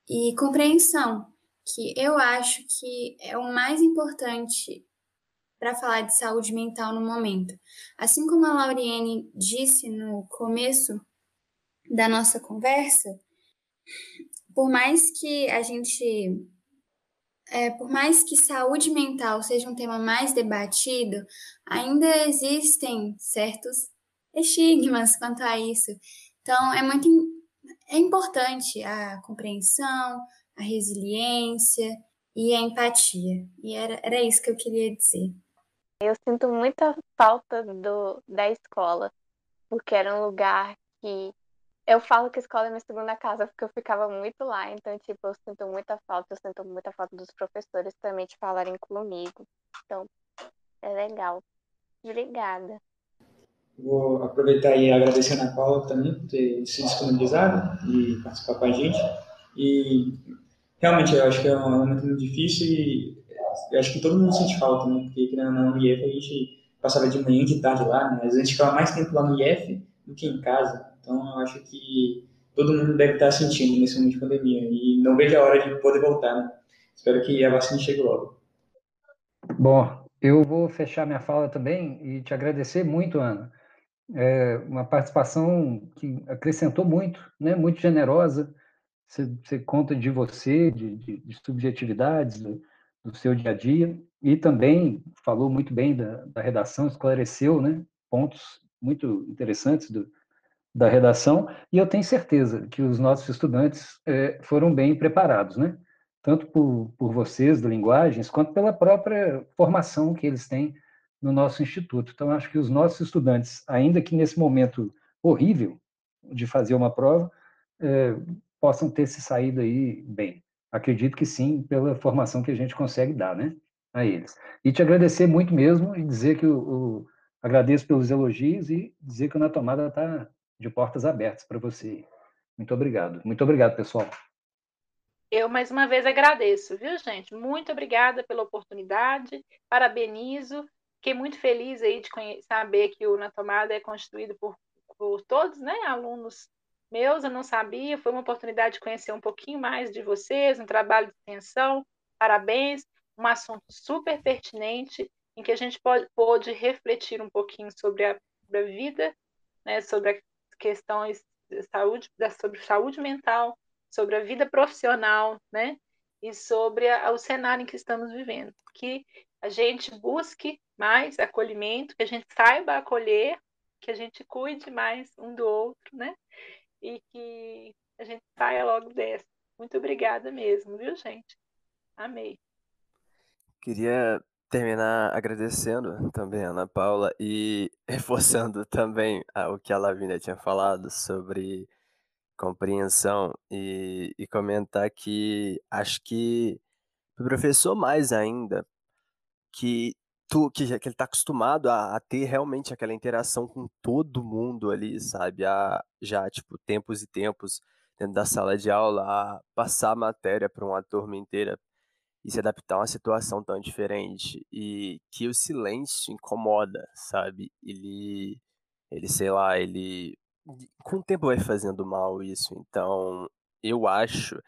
e compreensão, que eu acho que é o mais importante para falar de saúde mental no momento. Assim como a Lauriane disse no começo da nossa conversa, por mais que a gente é, por mais que saúde mental seja um tema mais debatido, ainda existem certos estigmas quanto a isso. Então, é muito é importante a compreensão, a resiliência e a empatia. E era, era isso que eu queria dizer. Eu sinto muita falta do, da escola, porque era um lugar que eu falo que a escola é minha segunda casa porque eu ficava muito lá, então, tipo, eu sinto muita falta, eu sinto muita falta dos professores também de falarem comigo. Então, é legal. Obrigada. Vou aproveitar e agradecer a Paula também por ter se disponibilizado e participar com a gente. E realmente eu acho que é um momento muito difícil e eu acho que todo mundo sente falta, né? Porque no IF a gente passava de manhã e de tarde lá, né? A gente ficava mais tempo lá no IF do que em casa. Então, eu acho que todo mundo deve estar sentindo nesse momento de pandemia e não vejo a hora de poder voltar, né? Espero que a vacina chegue logo. Bom, eu vou fechar minha fala também e te agradecer muito, Ana. É uma participação que acrescentou muito, né? Muito generosa. Você, você conta de você, de, de, de subjetividades do, do, seu dia a dia e também falou muito bem da, da redação, esclareceu, né? Pontos muito interessantes do, da redação, e eu tenho certeza que os nossos estudantes é, foram bem preparados, né? tanto por, por vocês, da Linguagens, quanto pela própria formação que eles têm no nosso instituto. Então, acho que os nossos estudantes, ainda que nesse momento horrível de fazer uma prova, é, possam ter se saído aí bem. Acredito que sim, pela formação que a gente consegue dar, né, a eles. E te agradecer muito mesmo e dizer que o, o agradeço pelos elogios e dizer que o Na Tomada está de portas abertas para você. Muito obrigado. Muito obrigado, pessoal. Eu mais uma vez agradeço, viu, gente? Muito obrigada pela oportunidade. Parabenizo. Fiquei muito feliz aí de saber que o Na Tomada é constituído por, por todos, né, alunos meus. Eu não sabia. Foi uma oportunidade de conhecer um pouquinho mais de vocês, um trabalho de extensão. Parabéns. Um assunto super pertinente em que a gente pode, pode refletir um pouquinho sobre a, sobre a vida, né, sobre a questões de saúde, sobre saúde mental, sobre a vida profissional, né? E sobre a, o cenário em que estamos vivendo. Que a gente busque mais acolhimento, que a gente saiba acolher, que a gente cuide mais um do outro, né? E que a gente saia logo dessa. Muito obrigada mesmo, viu, gente? Amei. Queria terminar agradecendo também a Ana Paula e reforçando também o que a Lavínia tinha falado sobre compreensão e, e comentar que acho que o professor mais ainda que tu que, que ele está acostumado a, a, ter realmente aquela interação com todo mundo ali, sabe? A, já, tipo, tempos e tempos dentro da sala de aula, a passar a matéria para uma turma inteira e se adaptar a uma situação tão diferente e que o silêncio incomoda, sabe? Ele, ele sei lá, ele com o tempo vai fazendo mal isso. Então, eu acho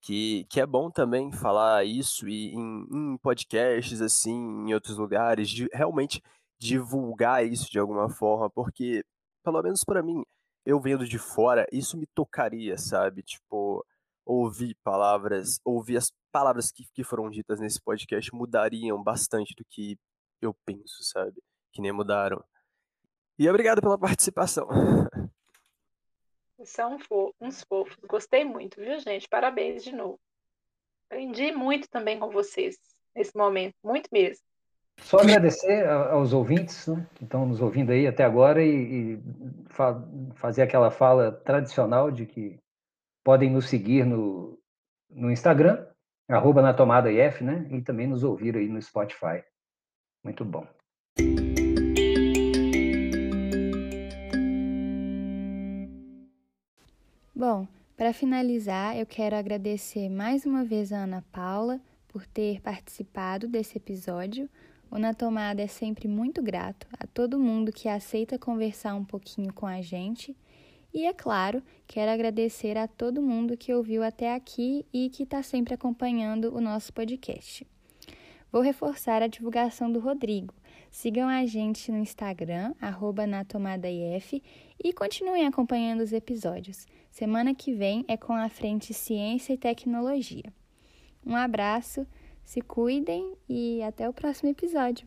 que, que é bom também falar isso e em, em podcasts assim, em outros lugares, de realmente divulgar isso de alguma forma, porque pelo menos para mim, eu vendo de fora, isso me tocaria, sabe? Tipo, ouvir palavras, ouvir as palavras que, que foram ditas nesse podcast mudariam bastante do que eu penso, sabe? Que nem mudaram. E obrigado pela participação. São uns fofos. Gostei muito, viu, gente? Parabéns de novo. Aprendi muito também com vocês nesse momento, muito mesmo. Só agradecer aos ouvintes né, que estão nos ouvindo aí até agora e, e fa fazer aquela fala tradicional de que podem nos seguir no, no Instagram, arroba na tomada IF, né? E também nos ouvir aí no Spotify. Muito bom. Bom, para finalizar, eu quero agradecer mais uma vez a Ana Paula por ter participado desse episódio. O Na Tomada é sempre muito grato a todo mundo que aceita conversar um pouquinho com a gente. E, é claro, quero agradecer a todo mundo que ouviu até aqui e que está sempre acompanhando o nosso podcast. Vou reforçar a divulgação do Rodrigo. Sigam a gente no Instagram, natomadaif, e continuem acompanhando os episódios. Semana que vem é com a frente Ciência e Tecnologia. Um abraço, se cuidem e até o próximo episódio.